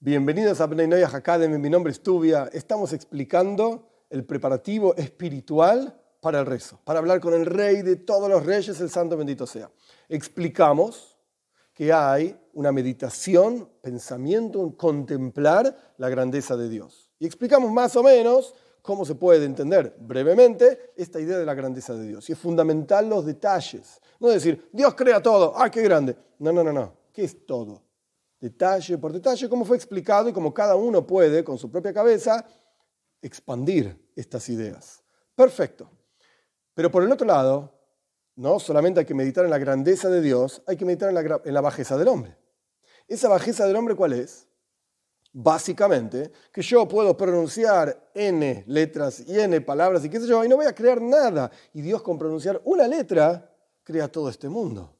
Bienvenidos a Bnei Academy, mi nombre es Tubia. Estamos explicando el preparativo espiritual para el rezo, para hablar con el rey de todos los reyes, el santo bendito sea. Explicamos que hay una meditación, pensamiento, contemplar la grandeza de Dios. Y explicamos más o menos cómo se puede entender brevemente esta idea de la grandeza de Dios. Y es fundamental los detalles. No decir, Dios crea todo, ¡ah, qué grande! No, no, no, no. ¿Qué es todo? Detalle por detalle, como fue explicado y como cada uno puede, con su propia cabeza, expandir estas ideas. Perfecto. Pero por el otro lado, no solamente hay que meditar en la grandeza de Dios, hay que meditar en la, en la bajeza del hombre. ¿Esa bajeza del hombre cuál es? Básicamente, que yo puedo pronunciar N letras y N palabras y qué sé yo, y no voy a crear nada. Y Dios con pronunciar una letra crea todo este mundo.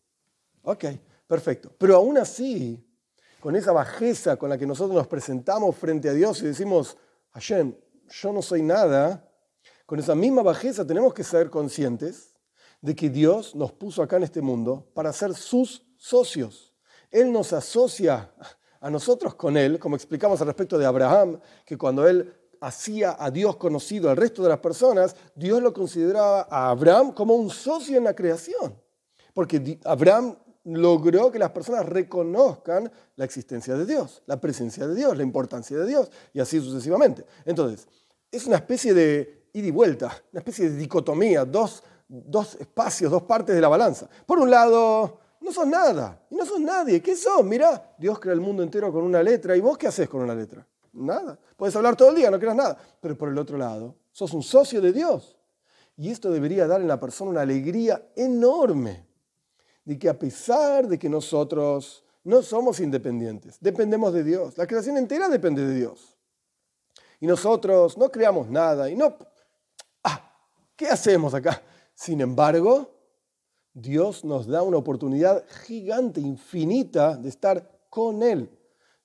Ok, perfecto. Pero aún así, con esa bajeza con la que nosotros nos presentamos frente a Dios y decimos, Hashem, yo no soy nada, con esa misma bajeza tenemos que ser conscientes de que Dios nos puso acá en este mundo para ser sus socios. Él nos asocia a nosotros con Él, como explicamos al respecto de Abraham, que cuando Él hacía a Dios conocido al resto de las personas, Dios lo consideraba a Abraham como un socio en la creación. Porque Abraham logró que las personas reconozcan la existencia de Dios, la presencia de Dios, la importancia de Dios, y así sucesivamente. Entonces, es una especie de ida y vuelta, una especie de dicotomía, dos, dos espacios, dos partes de la balanza. Por un lado, no sos nada, y no sos nadie. ¿Qué sos? Mirá, Dios crea el mundo entero con una letra, ¿y vos qué haces con una letra? Nada. Puedes hablar todo el día, no creas nada. Pero por el otro lado, sos un socio de Dios. Y esto debería dar en la persona una alegría enorme de que a pesar de que nosotros no somos independientes, dependemos de Dios, la creación entera depende de Dios. Y nosotros no creamos nada y no... Ah, ¿qué hacemos acá? Sin embargo, Dios nos da una oportunidad gigante, infinita, de estar con Él,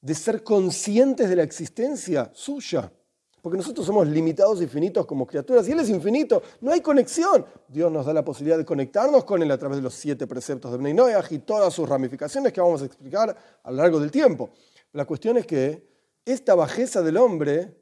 de ser conscientes de la existencia suya. Porque nosotros somos limitados y finitos como criaturas y Él es infinito, no hay conexión. Dios nos da la posibilidad de conectarnos con Él a través de los siete preceptos de Bnei Noach y todas sus ramificaciones que vamos a explicar a lo largo del tiempo. La cuestión es que esta bajeza del hombre,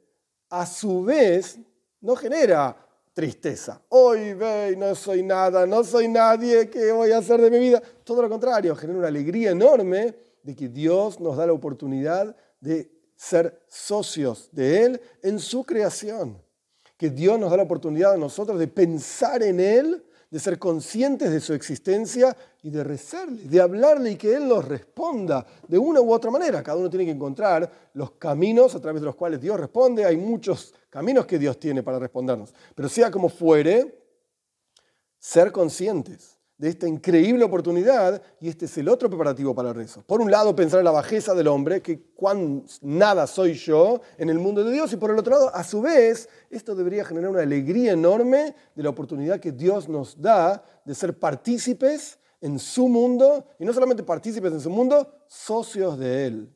a su vez, no genera tristeza. Hoy ve, no soy nada, no soy nadie, ¿qué voy a hacer de mi vida? Todo lo contrario, genera una alegría enorme de que Dios nos da la oportunidad de ser socios de Él en su creación. Que Dios nos da la oportunidad a nosotros de pensar en Él, de ser conscientes de su existencia y de rezarle, de hablarle y que Él nos responda de una u otra manera. Cada uno tiene que encontrar los caminos a través de los cuales Dios responde. Hay muchos caminos que Dios tiene para respondernos. Pero sea como fuere, ser conscientes de esta increíble oportunidad y este es el otro preparativo para el rezo. Por un lado, pensar en la bajeza del hombre, que cuán nada soy yo en el mundo de Dios, y por el otro lado, a su vez, esto debería generar una alegría enorme de la oportunidad que Dios nos da de ser partícipes en su mundo, y no solamente partícipes en su mundo, socios de Él.